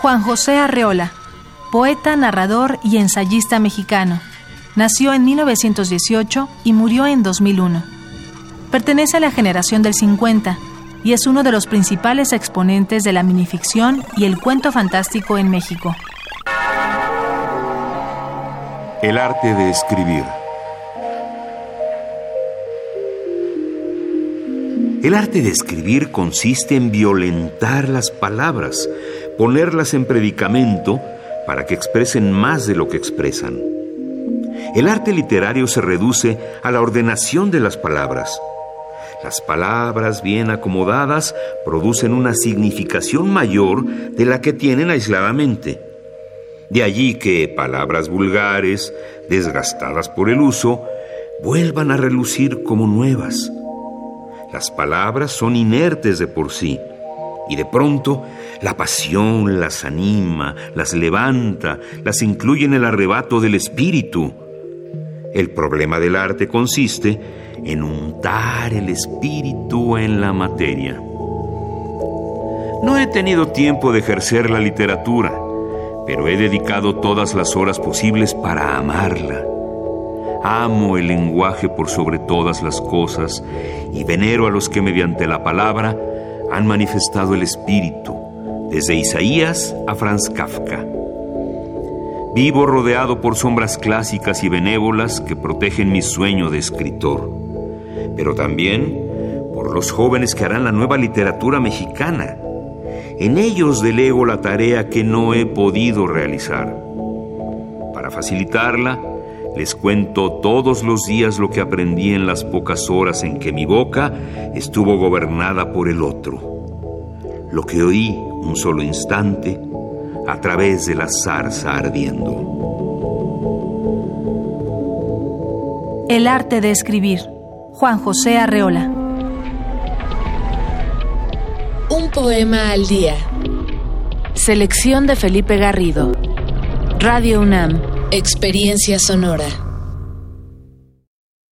Juan José Arreola, poeta, narrador y ensayista mexicano. Nació en 1918 y murió en 2001. Pertenece a la generación del 50 y es uno de los principales exponentes de la minificción y el cuento fantástico en México. El arte de escribir. El arte de escribir consiste en violentar las palabras, ponerlas en predicamento para que expresen más de lo que expresan. El arte literario se reduce a la ordenación de las palabras. Las palabras bien acomodadas producen una significación mayor de la que tienen aisladamente. De allí que palabras vulgares, desgastadas por el uso, vuelvan a relucir como nuevas. Las palabras son inertes de por sí y de pronto la pasión las anima, las levanta, las incluye en el arrebato del espíritu. El problema del arte consiste en untar el espíritu en la materia. No he tenido tiempo de ejercer la literatura, pero he dedicado todas las horas posibles para amarla. Amo el lenguaje por sobre todas las cosas y venero a los que mediante la palabra han manifestado el espíritu, desde Isaías a Franz Kafka. Vivo rodeado por sombras clásicas y benévolas que protegen mi sueño de escritor, pero también por los jóvenes que harán la nueva literatura mexicana. En ellos delego la tarea que no he podido realizar. Para facilitarla, les cuento todos los días lo que aprendí en las pocas horas en que mi boca estuvo gobernada por el otro. Lo que oí un solo instante a través de la zarza ardiendo. El arte de escribir. Juan José Arreola. Un poema al día. Selección de Felipe Garrido. Radio UNAM. Experiencia sonora.